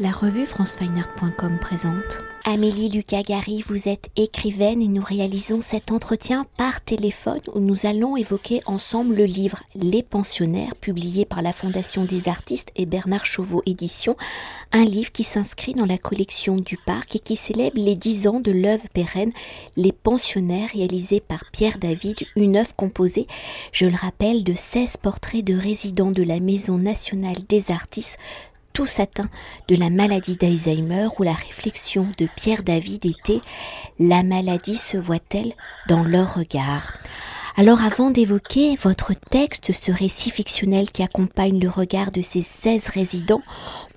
La revue francefineart.com présente. Amélie Lucas-Gary, vous êtes écrivaine et nous réalisons cet entretien par téléphone où nous allons évoquer ensemble le livre Les pensionnaires, publié par la Fondation des artistes et Bernard Chauveau Éditions, un livre qui s'inscrit dans la collection du Parc et qui célèbre les dix ans de l'œuvre pérenne Les pensionnaires, réalisée par Pierre David, une œuvre composée, je le rappelle, de 16 portraits de résidents de la Maison nationale des artistes tous atteints de la maladie d'Alzheimer où la réflexion de Pierre David était La maladie se voit-elle dans leur regard? Alors avant d'évoquer votre texte, ce récit fictionnel qui accompagne le regard de ces 16 résidents,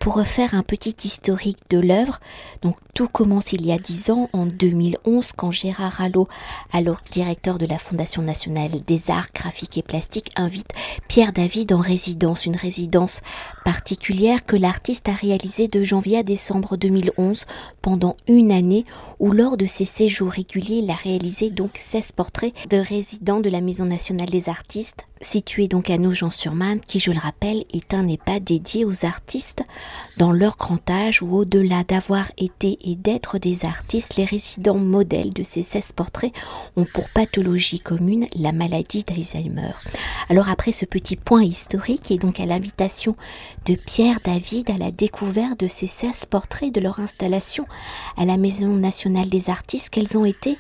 pour refaire un petit historique de l'œuvre, donc tout commence il y a dix ans, en 2011, quand Gérard Allot, alors directeur de la Fondation nationale des arts graphiques et plastiques, invite Pierre David en résidence, une résidence particulière que l'artiste a réalisée de janvier à décembre 2011 pendant une année, où lors de ses séjours réguliers, il a réalisé donc 16 portraits de résidents de la Maison nationale des artistes situé donc à Nogent-sur-Marne, qui, je le rappelle, est un EHPAD dédié aux artistes dans leur grand âge ou au-delà d'avoir été et d'être des artistes, les résidents modèles de ces 16 portraits ont pour pathologie commune la maladie d'Alzheimer. Alors après ce petit point historique et donc à l'invitation de Pierre David à la découverte de ces 16 portraits de leur installation à la Maison nationale des artistes, quels ont été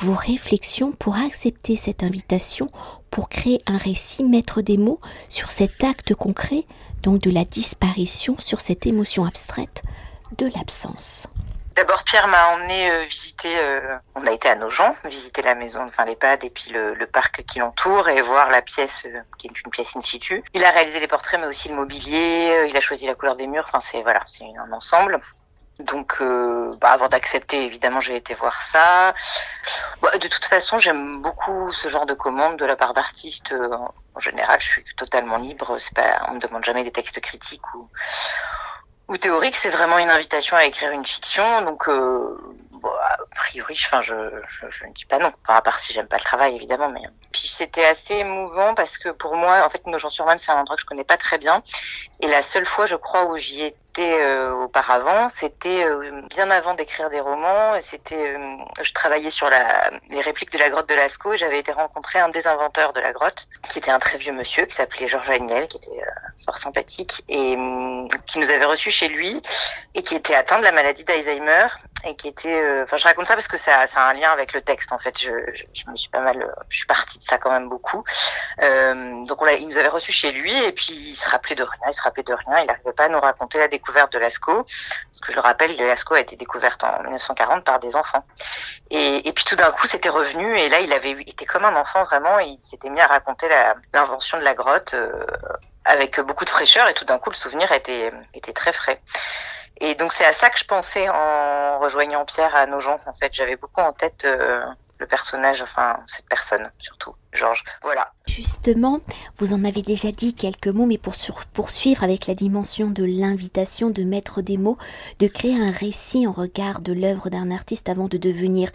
vos réflexions pour accepter cette invitation, pour créer un récit, mettre des mots sur cet acte concret, donc de la disparition, sur cette émotion abstraite de l'absence. D'abord, Pierre m'a emmené euh, visiter, euh, on a été à Nogent, visiter la maison, enfin l'EHPAD et puis le, parc qui l'entoure et voir la pièce euh, qui est une pièce in situ. Il a réalisé les portraits mais aussi le mobilier, il a choisi la couleur des murs, enfin c'est voilà, c'est un ensemble. Donc, euh, bah, avant d'accepter, évidemment, j'ai été voir ça. Bah, de toute façon, j'aime beaucoup ce genre de commande de la part d'artistes. Euh, en général, je suis totalement libre. Pas, on me demande jamais des textes critiques ou, ou théoriques. C'est vraiment une invitation à écrire une fiction. Donc, euh, bon, a priori, enfin, je, ne dis pas non. à part si j'aime pas le travail, évidemment. Mais puis c'était assez émouvant parce que pour moi, en fait, Nogent-sur-Marne, c'est un endroit que je connais pas très bien. Et la seule fois, je crois, où j'y étais euh, auparavant, c'était euh, bien avant d'écrire des romans. C'était, euh, je travaillais sur les répliques de la grotte de Lascaux et j'avais été rencontrer un des inventeurs de la grotte, qui était un très vieux monsieur qui s'appelait Georges Agnel, qui était fort sympathique et qui nous avait reçus chez lui et qui était atteint de la maladie d'Alzheimer et qui était, je raconte ça parce que ça, a un lien avec le texte. En fait, je, suis pas mal, je suis partie de ça quand même beaucoup. donc, on il nous avait reçus chez lui et puis il se rappelait de rien, il se rappelait de rien, il n'arrivait pas à nous raconter la découverte découverte de Lascaux. Parce que je le rappelle, Lascaux a été découverte en 1940 par des enfants. Et, puis tout d'un coup, c'était revenu et là, il avait été comme un enfant vraiment. il s'était mis à raconter l'invention de la grotte euh, avec beaucoup de fraîcheur et tout d'un coup, le souvenir était, était très frais. Et donc c'est à ça que je pensais en rejoignant Pierre à Nogent. En fait, j'avais beaucoup en tête euh, le personnage, enfin cette personne surtout, Georges. Voilà. Justement, vous en avez déjà dit quelques mots, mais pour poursuivre avec la dimension de l'invitation, de mettre des mots, de créer un récit en regard de l'œuvre d'un artiste avant de devenir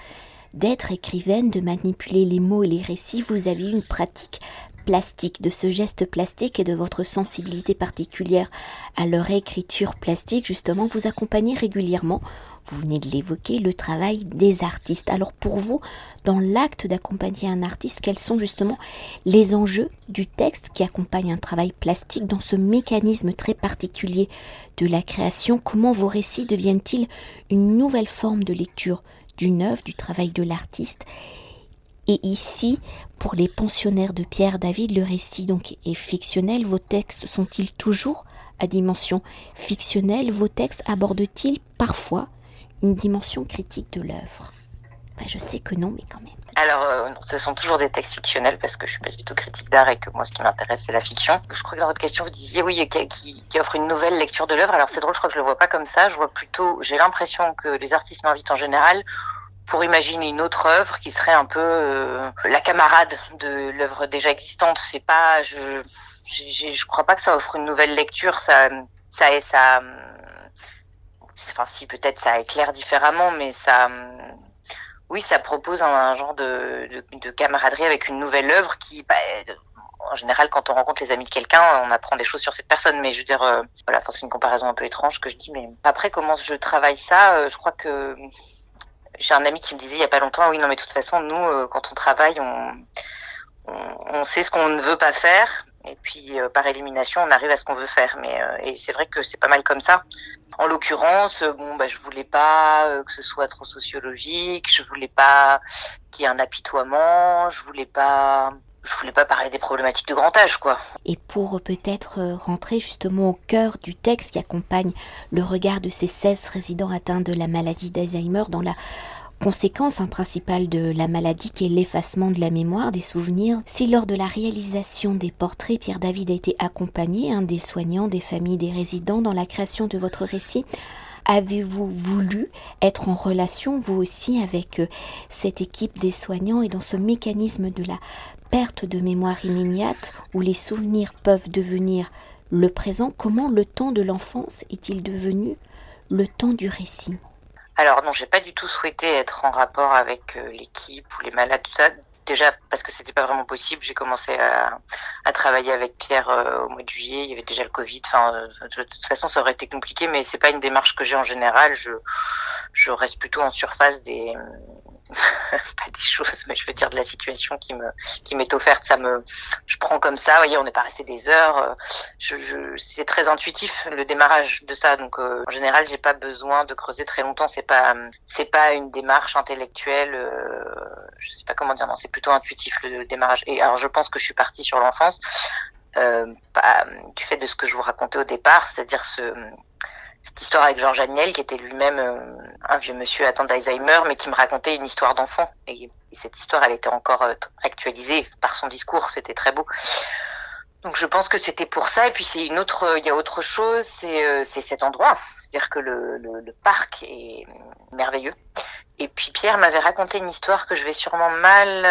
d'être écrivaine, de manipuler les mots et les récits, vous avez une pratique plastique, de ce geste plastique et de votre sensibilité particulière à leur écriture plastique, justement, vous accompagnez régulièrement vous venez de l'évoquer, le travail des artistes. Alors pour vous, dans l'acte d'accompagner un artiste, quels sont justement les enjeux du texte qui accompagne un travail plastique dans ce mécanisme très particulier de la création? Comment vos récits deviennent-ils une nouvelle forme de lecture d'une œuvre, du travail de l'artiste? Et ici, pour les pensionnaires de Pierre David, le récit donc est fictionnel. Vos textes sont-ils toujours à dimension fictionnelle? Vos textes abordent-ils parfois une dimension critique de l'œuvre? Je sais que non, mais quand même. Alors, euh, ce sont toujours des textes fictionnels parce que je suis pas du tout critique d'art et que moi, ce qui m'intéresse, c'est la fiction. Je crois que dans votre question, vous disiez oui, qui, qui offre une nouvelle lecture de l'œuvre. Alors, c'est drôle, je crois que je le vois pas comme ça. Je vois plutôt, j'ai l'impression que les artistes m'invitent en général pour imaginer une autre œuvre qui serait un peu euh, la camarade de l'œuvre déjà existante. C'est pas, je, je crois pas que ça offre une nouvelle lecture. Ça, ça, ça, enfin si peut-être ça éclaire différemment, mais ça, oui, ça propose un, genre de, de, camaraderie avec une nouvelle œuvre qui, bah, en général, quand on rencontre les amis de quelqu'un, on apprend des choses sur cette personne. Mais je veux dire, voilà, c'est une comparaison un peu étrange que je dis. Mais après, comment je travaille ça Je crois que j'ai un ami qui me disait il y a pas longtemps, oui, non, mais de toute façon, nous, quand on travaille, on, on, sait ce qu'on ne veut pas faire et puis euh, par élimination on arrive à ce qu'on veut faire. Mais euh, et c'est vrai que c'est pas mal comme ça. En l'occurrence euh, bon bah je voulais pas que ce soit trop sociologique je voulais pas qu'il y ait un apitoiement je voulais pas je voulais pas parler des problématiques de grand âge, quoi. Et pour peut-être rentrer justement au cœur du texte qui accompagne le regard de ces 16 résidents atteints de la maladie d'Alzheimer dans la conséquence hein, principale de la maladie qui est l'effacement de la mémoire des souvenirs. Si lors de la réalisation des portraits, Pierre David a été accompagné hein, des soignants, des familles, des résidents dans la création de votre récit, Avez-vous voulu être en relation, vous aussi, avec euh, cette équipe des soignants et dans ce mécanisme de la perte de mémoire immédiate où les souvenirs peuvent devenir le présent Comment le temps de l'enfance est-il devenu le temps du récit? Alors non, j'ai pas du tout souhaité être en rapport avec euh, l'équipe ou les malades, tout ça. Déjà parce que c'était pas vraiment possible. J'ai commencé à, travailler avec Pierre euh, au mois de juillet. Il y avait déjà le Covid. Enfin, euh, de toute façon, ça aurait été compliqué, mais c'est pas une démarche que j'ai en général. Je, je reste plutôt en surface des, pas des choses, mais je veux dire de la situation qui me qui m'est offerte. Ça me, je prends comme ça. Vous voyez, on n'est pas resté des heures. Euh, je, c'est très intuitif le démarrage de ça. Donc euh, en général, j'ai pas besoin de creuser très longtemps. C'est pas c'est pas une démarche intellectuelle. Euh, je sais pas comment dire. Non, c'est plutôt intuitif le démarrage. Et alors je pense que je suis partie sur l'enfance. Euh, du fait de ce que je vous racontais au départ, c'est-à-dire ce cette histoire avec Georges Agnel, qui était lui-même euh, un vieux monsieur atteint d'Alzheimer, mais qui me racontait une histoire d'enfant. Et, cette histoire, elle était encore euh, actualisée par son discours, c'était très beau. Donc je pense que c'était pour ça. Et puis c'est une autre, il y a autre chose, c'est euh, cet endroit. C'est-à-dire que le, le, le, parc est merveilleux. Et puis Pierre m'avait raconté une histoire que je vais sûrement mal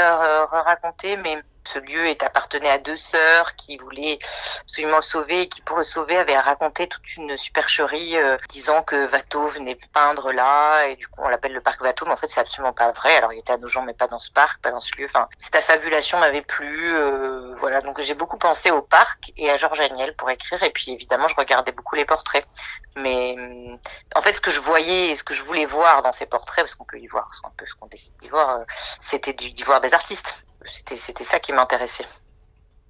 raconter, mais ce lieu est appartenait à deux sœurs qui voulaient absolument le sauver et qui, pour le sauver, avaient raconté toute une supercherie euh, disant que Watteau venait peindre là et du coup on l'appelle le parc Watteau, mais en fait c'est absolument pas vrai. Alors il était à nos gens, mais pas dans ce parc, pas dans ce lieu. Enfin, cette affabulation m'avait plu. Euh, voilà, donc j'ai beaucoup pensé au parc et à Georges Agnel pour écrire. Et puis évidemment, je regardais beaucoup les portraits. Mais euh, en fait, ce que je voyais et ce que je voulais voir dans ces portraits, parce qu'on peut y voir un peu ce qu'on décide d'y voir, c'était d'y voir des artistes c'était c'était ça qui m'intéressait.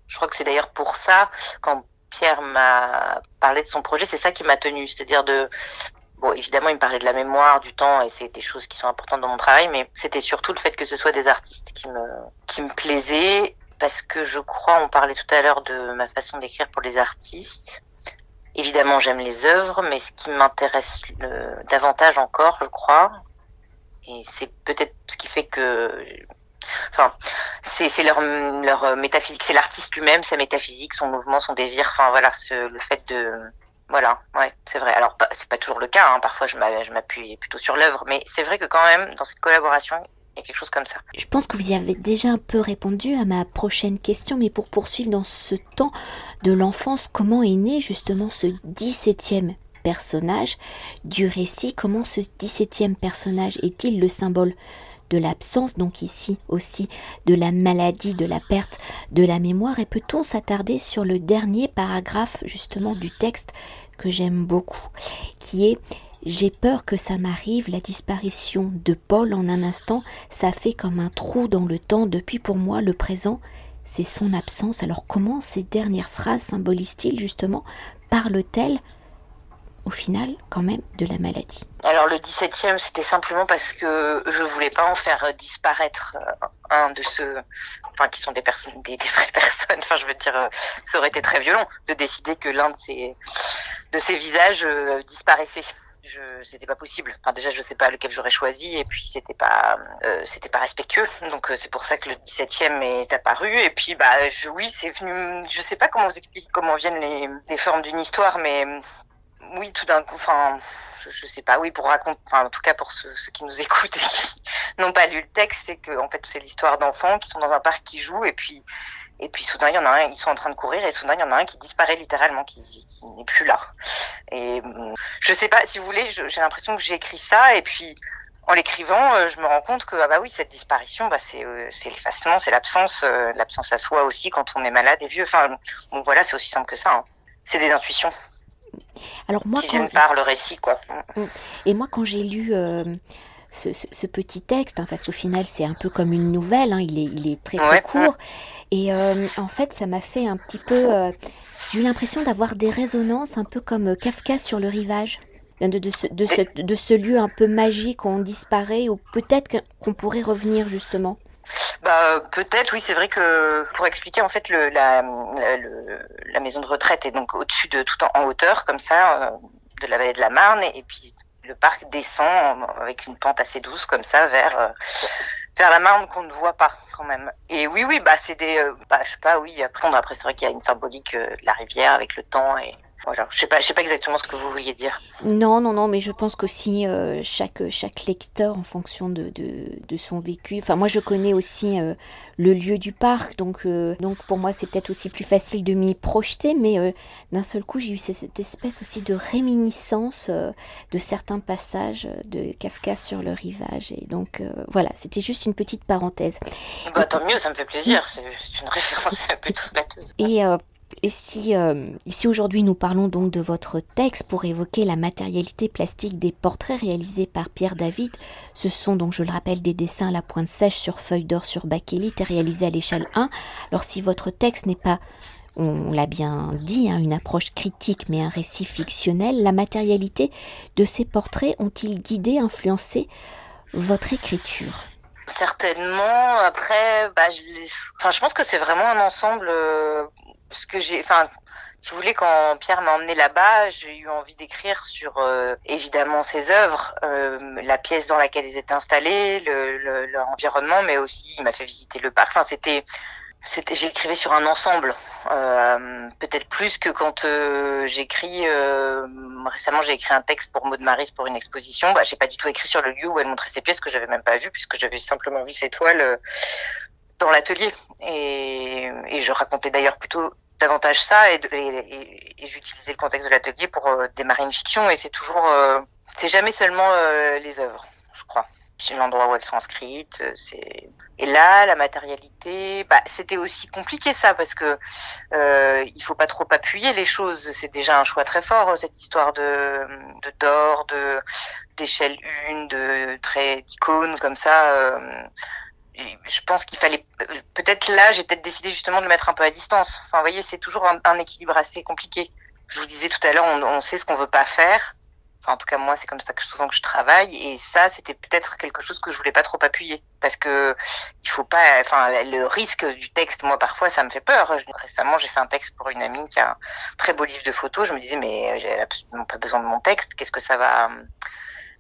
Je crois que c'est d'ailleurs pour ça quand Pierre m'a parlé de son projet, c'est ça qui m'a tenu, c'est-à-dire de bon évidemment il me parlait de la mémoire, du temps et c'est des choses qui sont importantes dans mon travail, mais c'était surtout le fait que ce soit des artistes qui me qui me plaisaient parce que je crois, on parlait tout à l'heure de ma façon d'écrire pour les artistes. Évidemment, j'aime les œuvres, mais ce qui m'intéresse davantage encore, je crois, et c'est peut-être ce qui fait que Enfin, c'est leur, métaphysique, c'est l'artiste lui-même, sa métaphysique, son mouvement, son désir. Enfin voilà, le fait de voilà, ouais, c'est vrai. Alors c'est pas toujours le cas. Hein. Parfois je m'appuie plutôt sur l'œuvre, mais c'est vrai que quand même dans cette collaboration, il y a quelque chose comme ça. Je pense que vous y avez déjà un peu répondu à ma prochaine question, mais pour poursuivre dans ce temps de l'enfance, comment est né justement ce 17e personnage du récit? Comment ce 17e personnage est-il le symbole? De l'absence, donc ici aussi de la maladie, de la perte de la mémoire. Et peut-on s'attarder sur le dernier paragraphe justement du texte que j'aime beaucoup, qui est j'ai peur que ça m'arrive, la disparition de Paul en un instant, ça fait comme un trou dans le temps. Depuis pour moi, le présent, c'est son absence. Alors comment ces dernières phrases symbolisent-ils justement? Parlent-elles au final quand même de la maladie Alors le 17e, c'était simplement parce que je voulais pas en faire disparaître euh, un de ceux enfin qui sont des personnes des, vraies personnes, enfin je veux dire euh, ça aurait été très violent de décider que l'un de ces de ces visages euh, disparaissait. Je c'était pas possible. Déjà je sais pas lequel j'aurais choisi et puis c'était pas c'était pas respectueux. Donc c'est pour ça que le 17e est apparu et puis bah oui, c'est venu je sais pas comment vous expliquer comment viennent les, les formes d'une histoire mais oui, tout d'un coup, enfin, je, sais pas, oui, pour raconter, enfin, en tout cas pour ceux, qui nous écoutent et qui n'ont pas lu le texte, c'est que en fait c'est l'histoire d'enfants qui sont dans un parc qui jouent et puis et puis soudain il y en a un, ils sont en train de courir et soudain il y en a un qui disparaît littéralement, qui, n'est plus là. Et je sais pas, si vous voulez, j'ai l'impression que j'ai écrit ça et puis en l'écrivant, je me rends compte que ah bah oui, cette disparition, bah c'est c'est l'effacement, c'est l'absence, l'absence à soi aussi quand on est malade et vieux. Enfin, bon voilà, c'est aussi simple que ça. Hein. C'est des intuitions. Alors moi, qui viennent par le récit, quoi. Mm. Et moi, quand j'ai lu ce, petit texte, hein, parce qu'au final c'est un peu comme une nouvelle, hein, il, est, il est très très court. Et euh, en fait ça m'a fait un petit peu... Euh, j'ai eu l'impression d'avoir des résonances un peu comme euh, Kafka sur le rivage. De, de, ce, de, ce, de ce lieu un peu magique où on disparaît, ou peut-être qu'on pourrait revenir justement. Bah, peut-être, oui, c'est vrai que pour expliquer en fait le, la, la maison de retraite est donc au-dessus de tout en, hauteur comme ça de la vallée de la Marne et puis le parc descend avec une pente assez douce comme ça vers euh, vers la Marne qu'on ne voit pas quand même. Et oui, oui, bah c'est des, euh, bah je sais pas, oui. Après, après c'est vrai qu'il y a une symbolique euh, de la rivière avec le temps et voilà, je sais pas, je sais pas exactement ce que vous vouliez dire. Non, non, non, mais je pense qu'aussi euh, chaque chaque lecteur, en fonction de, de, de, son vécu. Enfin, moi, je connais aussi euh, le lieu du parc, donc euh, donc pour moi, c'est peut-être aussi plus facile de m'y projeter. Mais d'un seul coup, j'ai eu cette espèce aussi de réminiscence de certains passages de Kafka sur le rivage. Et donc voilà, c'était juste une petite parenthèse. Bah, tant mieux, ça me fait plaisir. C'est une référence plutôt flatteuse. Et et si, euh, si aujourd'hui nous parlons donc de votre texte pour évoquer la matérialité plastique des portraits réalisés par Pierre David, ce sont donc, je le rappelle, des dessins à la pointe sèche sur feuille d'or sur bakélite réalisés à l'échelle 1. Alors si votre texte n'est pas, on l'a bien dit, hein, une approche critique mais un récit fictionnel, la matérialité de ces portraits ont-ils guidé, influencé votre écriture? Certainement. Après, bah, je, enfin, je pense que c'est vraiment un ensemble. Euh, ce que j'ai, enfin, si vous voulez, quand Pierre m'a emmené là-bas, j'ai eu envie d'écrire sur euh, évidemment ses œuvres, euh, la pièce dans laquelle ils étaient installés, l'environnement, le, mais aussi il m'a fait visiter le parc. Enfin, c'était, j'écrivais sur un ensemble, euh, peut-être plus que quand j'écris. récemment, j'ai écrit un texte pour Maud Maris pour une exposition. Bah, j'ai pas du tout écrit sur le lieu où elle montrait ses pièces que j'avais même pas vu puisque j'avais simplement vu ses toiles dans l'atelier. Et, je racontais d'ailleurs plutôt davantage ça et, j'utilisais le contexte de l'atelier pour euh, démarrer une fiction et c'est toujours, euh, c'est jamais seulement euh, les œuvres, je crois. C'est l'endroit où elles sont inscrites. C'est et là la matérialité, bah, c'était aussi compliqué ça parce que il faut pas trop appuyer les choses. C'est déjà un choix très fort cette histoire de de d'or, de d'échelle une, de traits d'icônes comme ça. Je pense qu'il fallait peut-être là, j'ai peut-être décidé justement de mettre un peu à distance. Enfin, vous voyez, c'est toujours un, équilibre assez compliqué. Je vous disais tout à l'heure, on, sait ce qu'on veut pas faire. Enfin, en tout cas, moi, c'est comme ça que souvent que je travaille. Et ça, c'était peut-être quelque chose que je voulais pas trop appuyer, parce que il faut pas. Enfin, le risque du texte, moi, parfois, ça me fait peur. récemment, j'ai fait un texte pour une amie qui a un très beau livre de photos. Je me disais, mais j'ai absolument pas besoin de mon texte. Qu'est-ce que ça va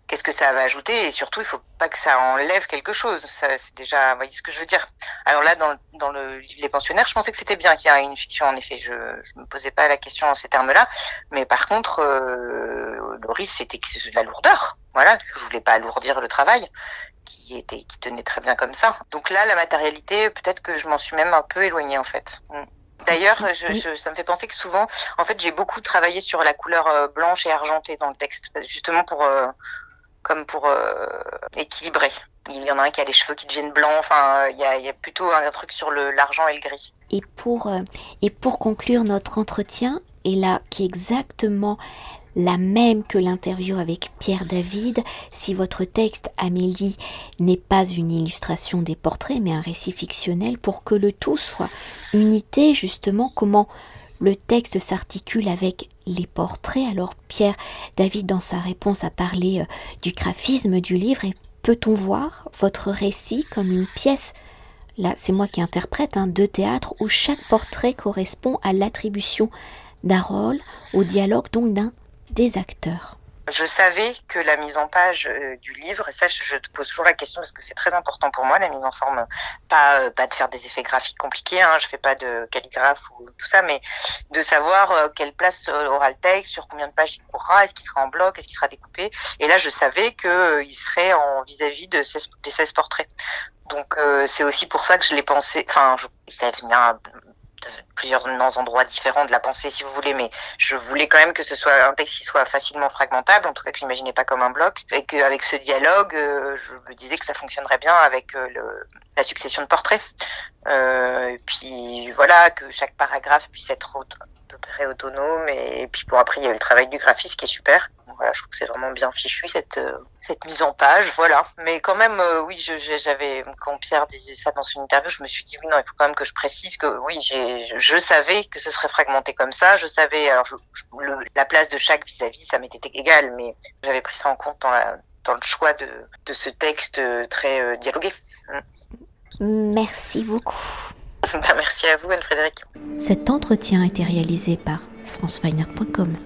qu'est-ce que ça va ajouter et surtout il faut pas que ça enlève quelque chose. C'est déjà vous voyez ce que je veux dire. Alors là dans, dans le livre les pensionnaires je pensais que c'était bien qu'il y ait une fiction en effet. Je je me posais pas la question en ces termes là mais par contre euh, le risque c'était de la lourdeur. Voilà je voulais pas alourdir le travail qui était qui tenait très bien comme ça. Donc là la matérialité peut-être que je m'en suis même un peu éloignée en fait. Mm. D'ailleurs, je, je, ça me fait penser que souvent, en fait, j'ai beaucoup travaillé sur la couleur euh, blanche et argentée dans le texte, justement pour euh, comme pour euh, équilibrer. Il y en a un qui a les cheveux qui deviennent blancs. Enfin, il y a, y a plutôt un, truc sur l'argent et le gris. Et pour, euh, et pour conclure notre entretien, et là, qui est exactement la même que l'interview avec Pierre David, si votre texte, Amélie, n'est pas une illustration des portraits, mais un récit fictionnel, pour que le tout soit unité, justement, comment le texte s'articule avec les portraits. Alors Pierre David, dans sa réponse, a parlé euh, du graphisme du livre. Et peut-on voir votre récit comme une pièce? Là, c'est moi qui interprète un de théâtre où chaque portrait correspond à l'attribution d'un rôle, au dialogue donc d'un des acteurs je savais que la mise en page euh, du livre, et ça je, te pose toujours la question parce que c'est très important pour moi, la mise en forme, pas, euh, pas de faire des effets graphiques compliqués, hein, je fais pas de calligraphe ou tout ça, mais de savoir euh, quelle place aura le texte, sur combien de pages il courra, est-ce qu'il sera en bloc, est-ce qu'il sera découpé. Et là je savais qu'il il serait en vis-à-vis de des 16 portraits. Donc c'est aussi pour ça que je l'ai pensé, enfin ça vient plusieurs endroits différents de la pensée, si vous voulez, mais je voulais quand même que ce soit un texte qui soit facilement fragmentable, en tout cas que je n'imaginais pas comme un bloc, et qu'avec ce dialogue, euh, je me disais que ça fonctionnerait bien avec euh, le, la succession de portraits. Euh, et puis voilà, que chaque paragraphe puisse être autonome, et, puis pour après, il y a le travail du graphiste qui est super. Voilà, je trouve que c'est vraiment bien fichu cette cette mise en page, voilà. Mais quand même, oui, j'avais quand Pierre disait ça dans une interview, je me suis dit oui, non, il faut quand même que je précise que oui, j'ai je savais que ce serait fragmenté comme ça. Je savais, alors la place de chaque vis-à-vis, ça m'était égal, mais j'avais pris ça en compte dans, dans le choix de, de, ce texte euh, très euh, dialogué. Mm. Merci beaucoup. Ben, merci à vous, Anne-Frédéric. Cet entretien a été réalisé par franceweiner.com.